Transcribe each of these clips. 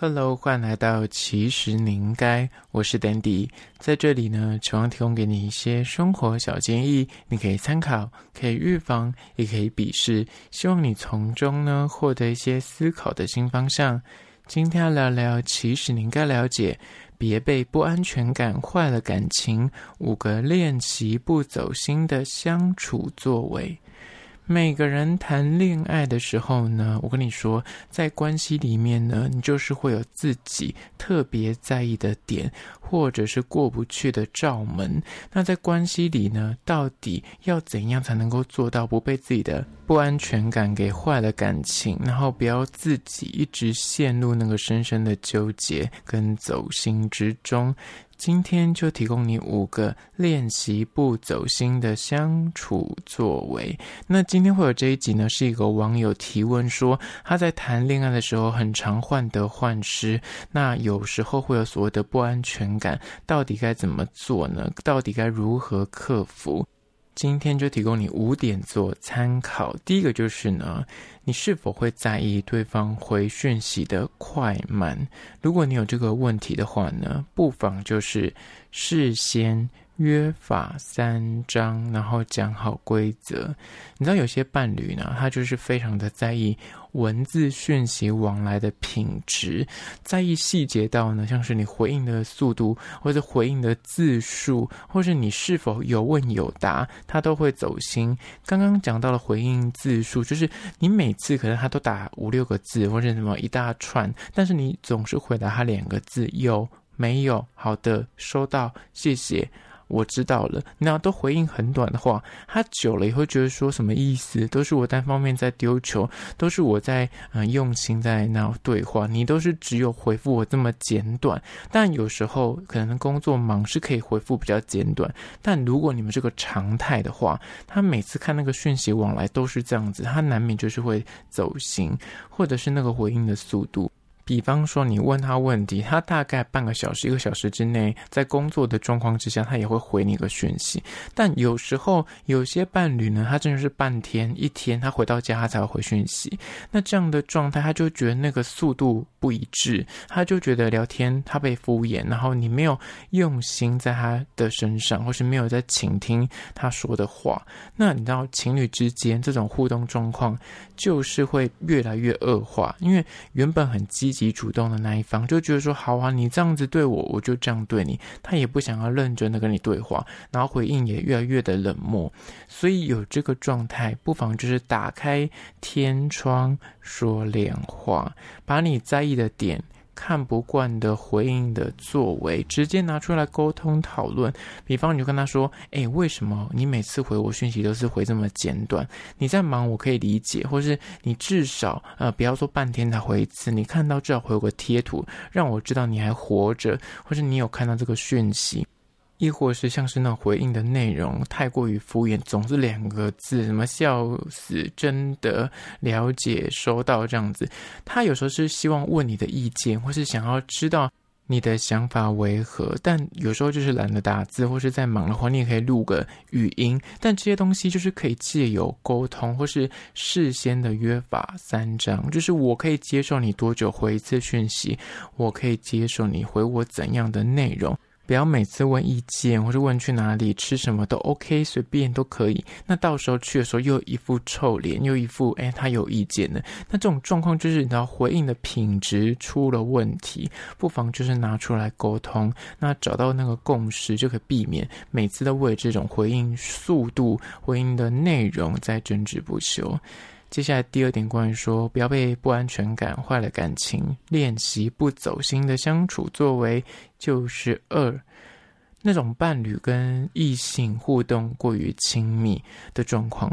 Hello，欢迎来到其实你应该，我是 Dandy，在这里呢，希望提供给你一些生活小建议，你可以参考，可以预防，也可以鄙视，希望你从中呢获得一些思考的新方向。今天要聊聊，其实你应该了解，别被不安全感坏了感情，五个练习不走心的相处作为。每个人谈恋爱的时候呢，我跟你说，在关系里面呢，你就是会有自己特别在意的点，或者是过不去的罩门。那在关系里呢，到底要怎样才能够做到不被自己的不安全感给坏了感情，然后不要自己一直陷入那个深深的纠结跟走心之中？今天就提供你五个练习不走心的相处作为。那今天会有这一集呢，是一个网友提问说，他在谈恋爱的时候很常患得患失，那有时候会有所谓的不安全感，到底该怎么做呢？到底该如何克服？今天就提供你五点做参考。第一个就是呢，你是否会在意对方回讯息的快慢？如果你有这个问题的话呢，不妨就是事先。约法三章，然后讲好规则。你知道有些伴侣呢，他就是非常的在意文字讯息往来的品质，在意细节到呢，像是你回应的速度，或者回应的字数，或是你是否有问有答，他都会走心。刚刚讲到了回应字数，就是你每次可能他都打五六个字，或者什么一大串，但是你总是回答他两个字，有没有？好的，收到，谢谢。我知道了，那都回应很短的话，他久了也会觉得说什么意思？都是我单方面在丢球，都是我在嗯、用心在那对话，你都是只有回复我这么简短。但有时候可能工作忙是可以回复比较简短，但如果你们这个常态的话，他每次看那个讯息往来都是这样子，他难免就是会走心，或者是那个回应的速度。比方说，你问他问题，他大概半个小时、一个小时之内，在工作的状况之下，他也会回你一个讯息。但有时候，有些伴侣呢，他真的是半天、一天，他回到家他才会回讯息。那这样的状态，他就觉得那个速度不一致，他就觉得聊天他被敷衍，然后你没有用心在他的身上，或是没有在倾听他说的话。那你知道，情侣之间这种互动状况，就是会越来越恶化，因为原本很积极。主动的那一方就觉得说好啊，你这样子对我，我就这样对你。他也不想要认真的跟你对话，然后回应也越来越的冷漠。所以有这个状态，不妨就是打开天窗说亮话，把你在意的点。看不惯的回应的作为，直接拿出来沟通讨论。比方，你就跟他说：“哎，为什么你每次回我讯息都是回这么简短？你在忙，我可以理解，或是你至少呃，不要说半天才回一次，你看到至少回我个贴图，让我知道你还活着，或是你有看到这个讯息。”亦或是像是那回应的内容太过于敷衍，总是两个字，什么笑死，真的了解，收到这样子。他有时候是希望问你的意见，或是想要知道你的想法为何，但有时候就是懒得打字，或是在忙的话，你也可以录个语音。但这些东西就是可以借由沟通，或是事先的约法三章，就是我可以接受你多久回一次讯息，我可以接受你回我怎样的内容。不要每次问意见，或者问去哪里吃什么都 OK，随便都可以。那到时候去的时候又一副臭脸，又一副哎他有意见呢。那这种状况就是你知道回应的品质出了问题，不妨就是拿出来沟通，那找到那个共识就可以避免每次都为这种回应速度、回应的内容在争执不休。接下来第二点，关于说不要被不安全感坏了感情，练习不走心的相处作为，就是二，那种伴侣跟异性互动过于亲密的状况，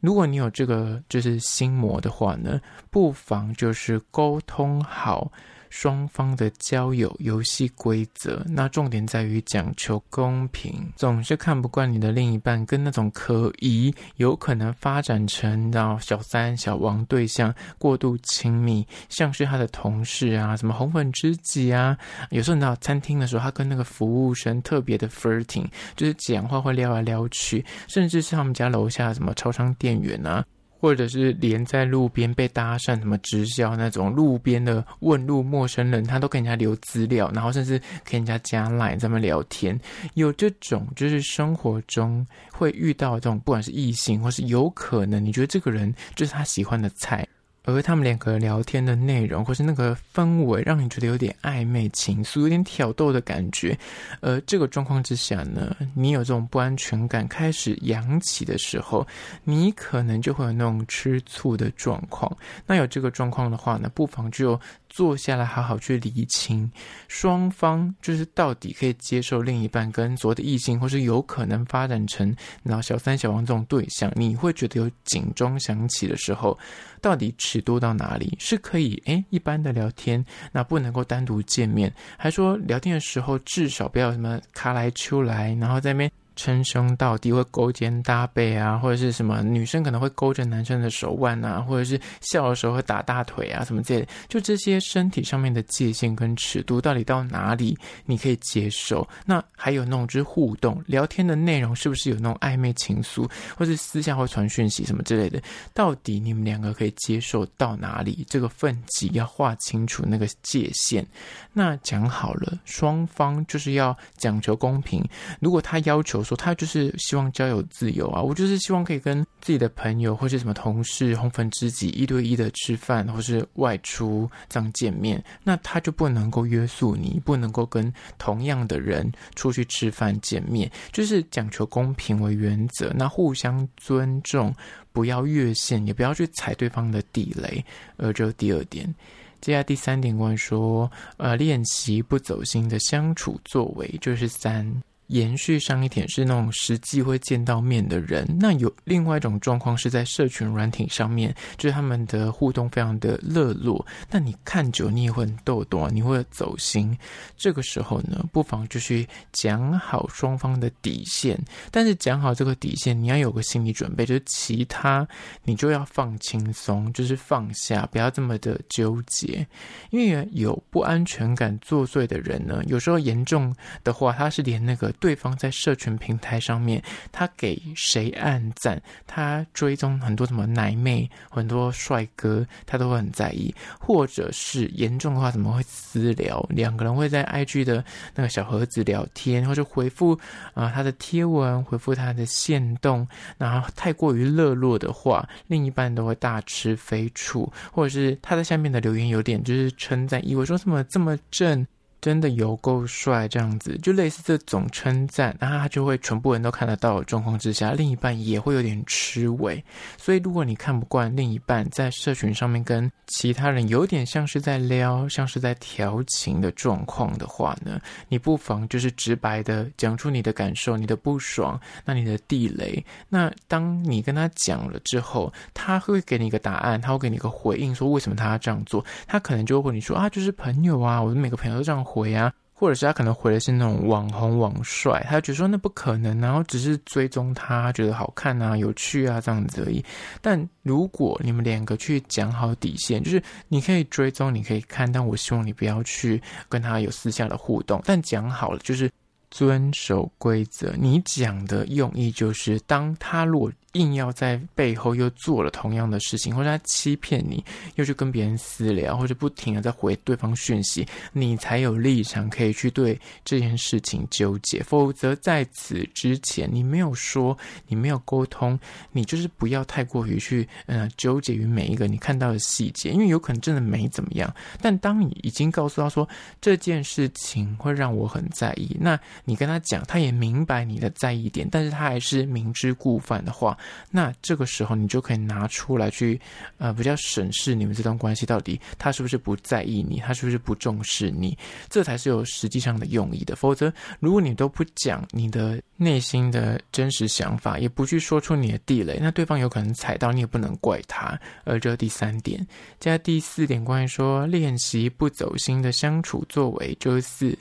如果你有这个就是心魔的话呢，不妨就是沟通好。双方的交友游戏规则，那重点在于讲求公平。总是看不惯你的另一半跟那种可疑、有可能发展成到小三、小王对象过度亲密，像是他的同事啊，什么红粉知己啊。有时候你到餐厅的时候，他跟那个服务生特别的 flirting，就是讲话会撩来撩去，甚至是他们家楼下什么超商店员啊。或者是连在路边被搭讪，什么直销那种路边的问路陌生人，他都给人家留资料，然后甚至给人家加 line 在那聊天。有这种就是生活中会遇到这种，不管是异性或是有可能，你觉得这个人就是他喜欢的菜。而他们两个聊天的内容，或是那个氛围，让你觉得有点暧昧情愫，有点挑逗的感觉。而这个状况之下呢，你有这种不安全感开始扬起的时候，你可能就会有那种吃醋的状况。那有这个状况的话呢，不妨就坐下来好好去理清，双方就是到底可以接受另一半跟所谓的异性，或是有可能发展成然后小三、小王这种对象，你会觉得有警钟响起的时候，到底尺度到哪里是可以？诶，一般的聊天，那不能够单独见面，还说聊天的时候至少不要什么卡来秋来，然后在那边。称兄道弟会勾肩搭背啊，或者是什么女生可能会勾着男生的手腕啊，或者是笑的时候会打大腿啊，什么之类的。就这些身体上面的界限跟尺度到底到哪里你可以接受？那还有那种就是互动聊天的内容是不是有那种暧昧情愫，或是私下会传讯息什么之类的？到底你们两个可以接受到哪里？这个分级要划清楚那个界限。那讲好了，双方就是要讲求公平。如果他要求。说他就是希望交友自由啊，我就是希望可以跟自己的朋友或是什么同事、红粉知己一对一的吃饭，或是外出这样见面，那他就不能够约束你，不能够跟同样的人出去吃饭见面，就是讲求公平为原则，那互相尊重，不要越线，也不要去踩对方的地雷。呃这第二点，接下来第三点关于说，呃，练习不走心的相处作为，就是三。延续上一点是那种实际会见到面的人，那有另外一种状况是在社群软体上面，就是他们的互动非常的热络，那你看久你也会很逗懂，你会走心。这个时候呢，不妨就去讲好双方的底线，但是讲好这个底线，你要有个心理准备，就是其他你就要放轻松，就是放下，不要这么的纠结，因为有不安全感作祟的人呢，有时候严重的话，他是连那个。对方在社群平台上面，他给谁按赞，他追踪很多什么奶妹，很多帅哥，他都会很在意。或者是严重的话，怎么会私聊？两个人会在 IG 的那个小盒子聊天，或者回复啊、他的贴文，回复他的限动。然后太过于热络的话，另一半都会大吃飞醋，或者是他在下面的留言有点就是称赞，以为说什么这么正。真的有够帅，这样子就类似这种称赞，然后他就会全部人都看得到的状况之下，另一半也会有点吃味。所以如果你看不惯另一半在社群上面跟其他人有点像是在撩，像是在调情的状况的话呢，你不妨就是直白的讲出你的感受、你的不爽、那你的地雷。那当你跟他讲了之后，他会给你一个答案，他会给你一个回应，说为什么他要这样做？他可能就会问你说啊，就是朋友啊，我的每个朋友都这样。回啊，或者是他可能回的是那种网红网帅，他觉得说那不可能，然后只是追踪他，觉得好看啊、有趣啊这样子而已。但如果你们两个去讲好底线，就是你可以追踪，你可以看，但我希望你不要去跟他有私下的互动。但讲好了，就是遵守规则。你讲的用意就是，当他如果。硬要在背后又做了同样的事情，或者他欺骗你，又去跟别人私聊，或者不停的在回对方讯息，你才有立场可以去对这件事情纠结。否则在此之前，你没有说，你没有沟通，你就是不要太过于去嗯纠结于每一个你看到的细节，因为有可能真的没怎么样。但当你已经告诉他说这件事情会让我很在意，那你跟他讲，他也明白你的在意点，但是他还是明知故犯的话。那这个时候，你就可以拿出来去，呃，比较审视你们这段关系到底他是不是不在意你，他是不是不重视你，这才是有实际上的用意的。否则，如果你都不讲你的内心的真实想法，也不去说出你的地雷，那对方有可能踩到，你也不能怪他。而这第三点，加第四点，关于说练习不走心的相处作为，就是四。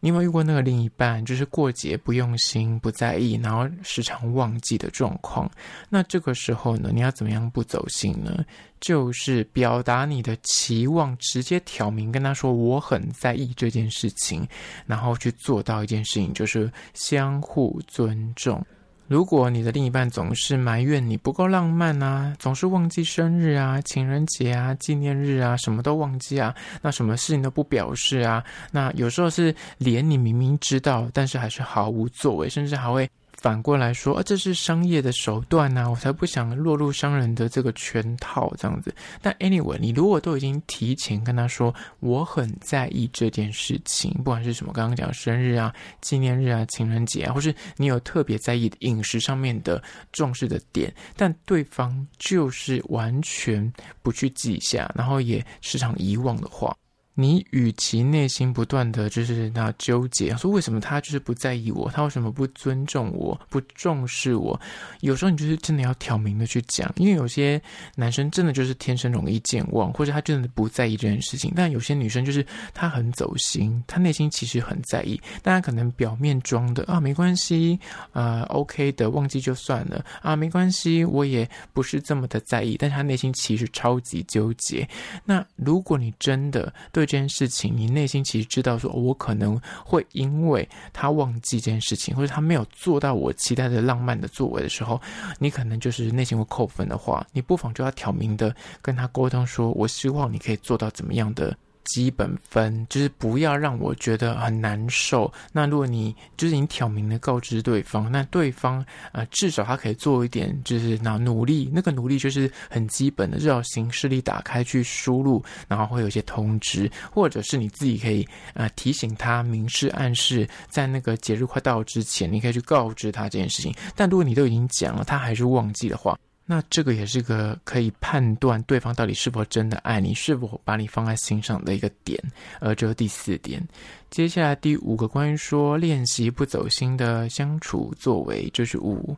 你有没有遇过那个另一半，就是过节不用心、不在意，然后时常忘记的状况？那这个时候呢，你要怎么样不走心呢？就是表达你的期望，直接挑明跟他说我很在意这件事情，然后去做到一件事情，就是相互尊重。如果你的另一半总是埋怨你不够浪漫啊，总是忘记生日啊、情人节啊、纪念日啊，什么都忘记啊，那什么事情都不表示啊，那有时候是连你明明知道，但是还是毫无作为，甚至还会。反过来说，啊，这是商业的手段呐，我才不想落入商人的这个圈套这样子。但 anyway，你如果都已经提前跟他说，我很在意这件事情，不管是什么，刚刚讲生日啊、纪念日啊、情人节啊，或是你有特别在意饮食上面的重视的点，但对方就是完全不去记下，然后也时常遗忘的话。你与其内心不断的就是那纠结，说为什么他就是不在意我，他为什么不尊重我，不重视我？有时候你就是真的要挑明的去讲，因为有些男生真的就是天生容易健忘，或者他真的不在意这件事情。但有些女生就是她很走心，她内心其实很在意，但她可能表面装的啊没关系，呃 OK 的，忘记就算了啊没关系，我也不是这么的在意，但是她内心其实超级纠结。那如果你真的对这件事情，你内心其实知道说，我可能会因为他忘记这件事情，或者他没有做到我期待的浪漫的作为的时候，你可能就是内心会扣分的话，你不妨就要挑明的跟他沟通说，我希望你可以做到怎么样的。基本分就是不要让我觉得很难受。那如果你就是你挑明的告知对方，那对方呃至少他可以做一点，就是那努力。那个努力就是很基本的，至少行事历打开去输入，然后会有一些通知，或者是你自己可以呃提醒他，明示暗示，在那个节日快到之前，你可以去告知他这件事情。但如果你都已经讲了，他还是忘记的话。那这个也是个可以判断对方到底是否真的爱你，是否把你放在心上的一个点。而这是第四点，接下来第五个关于说练习不走心的相处作为，就是五。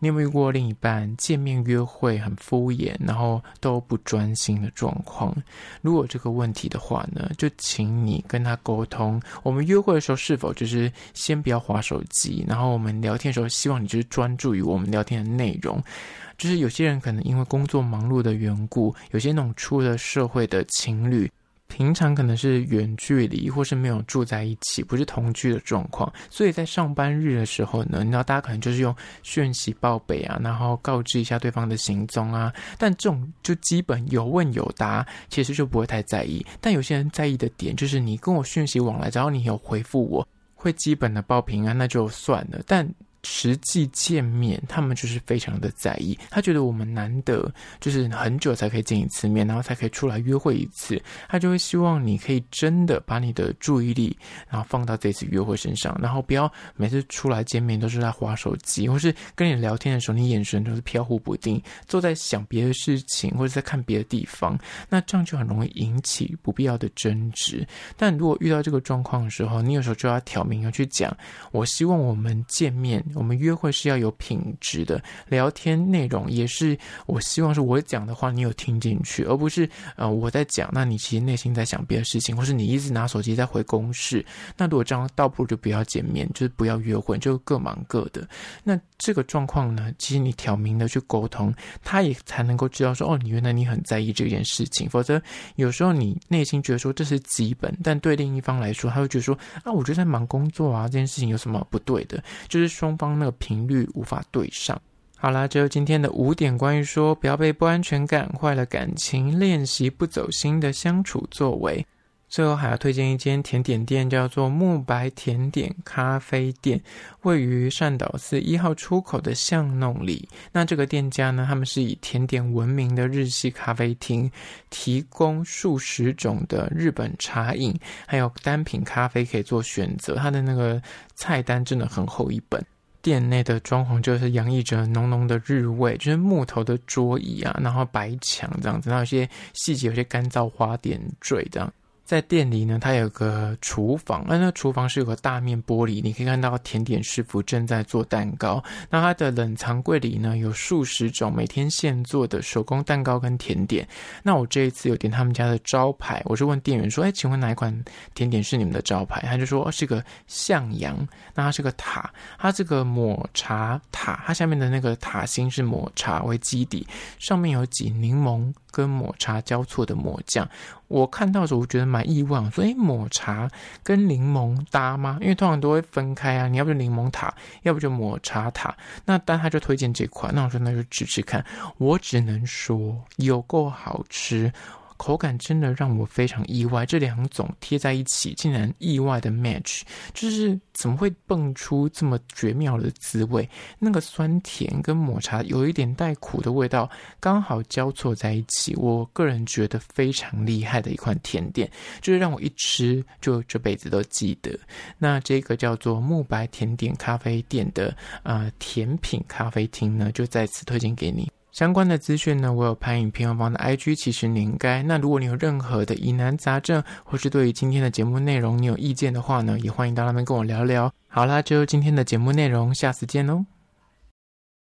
你有没有过另一半见面约会很敷衍，然后都不专心的状况？如果这个问题的话呢，就请你跟他沟通。我们约会的时候是否就是先不要划手机，然后我们聊天的时候，希望你就是专注于我们聊天的内容。就是有些人可能因为工作忙碌的缘故，有些那种出了社会的情侣，平常可能是远距离，或是没有住在一起，不是同居的状况，所以在上班日的时候呢，你知道大家可能就是用讯息报备啊，然后告知一下对方的行踪啊，但这种就基本有问有答，其实就不会太在意。但有些人在意的点就是你跟我讯息往来，只要你有回复我，会基本的报平安，那就算了。但实际见面，他们就是非常的在意。他觉得我们难得就是很久才可以见一次面，然后才可以出来约会一次，他就会希望你可以真的把你的注意力，然后放到这次约会身上，然后不要每次出来见面都是在滑手机，或是跟你聊天的时候，你眼神都是飘忽不定，坐在想别的事情，或者在看别的地方，那这样就很容易引起不必要的争执。但如果遇到这个状况的时候，你有时候就要挑明要去讲，我希望我们见面。我们约会是要有品质的，聊天内容也是我希望是我讲的话你有听进去，而不是呃我在讲，那你其实内心在想别的事情，或是你一直拿手机在回公事。那如果这样，倒不如就不要见面，就是不要约会，就各忙各的。那这个状况呢，其实你挑明的去沟通，他也才能够知道说，哦，你原来你很在意这件事情。否则有时候你内心觉得说这是基本，但对另一方来说，他会觉得说啊，我就在忙工作啊，这件事情有什么不对的？就是双。方那个频率无法对上。好啦，这就是今天的五点关于说不要被不安全感坏了感情，练习不走心的相处作为。最后还要推荐一间甜点店，叫做慕白甜点咖啡店，位于善导寺一号出口的巷弄里。那这个店家呢，他们是以甜点闻名的日系咖啡厅，提供数十种的日本茶饮，还有单品咖啡可以做选择。它的那个菜单真的很厚一本。店内的装潢就是洋溢着浓浓的日味，就是木头的桌椅啊，然后白墙这样子，然后有些细节，有些干燥花点缀这样。在店里呢，它有个厨房，那那厨房是有个大面玻璃，你可以看到甜点师傅正在做蛋糕。那它的冷藏柜里呢，有数十种每天现做的手工蛋糕跟甜点。那我这一次有点他们家的招牌，我就问店员说：“哎，请问哪一款甜点是你们的招牌？”他就说：“哦，是个向阳，那它是个塔，它这个抹茶塔，它下面的那个塔心是抹茶为基底，上面有挤柠檬跟抹茶交错的抹酱。”我看到的时候，我觉得蛮意外，我说：“诶，抹茶跟柠檬搭吗？因为通常都会分开啊，你要不就柠檬塔，要不就抹茶塔。那但他就推荐这款，那我说那就吃吃看。我只能说有够好吃。”口感真的让我非常意外，这两种贴在一起竟然意外的 match，就是怎么会蹦出这么绝妙的滋味？那个酸甜跟抹茶有一点带苦的味道，刚好交错在一起。我个人觉得非常厉害的一款甜点，就是让我一吃就这辈子都记得。那这个叫做慕白甜点咖啡店的、呃、甜品咖啡厅呢，就再次推荐给你。相关的资讯呢，我有拍影片放的 IG，其实你应该。那如果你有任何的疑难杂症，或是对于今天的节目内容你有意见的话呢，也欢迎到那边跟我聊聊。好啦，就今天的节目内容，下次见喽。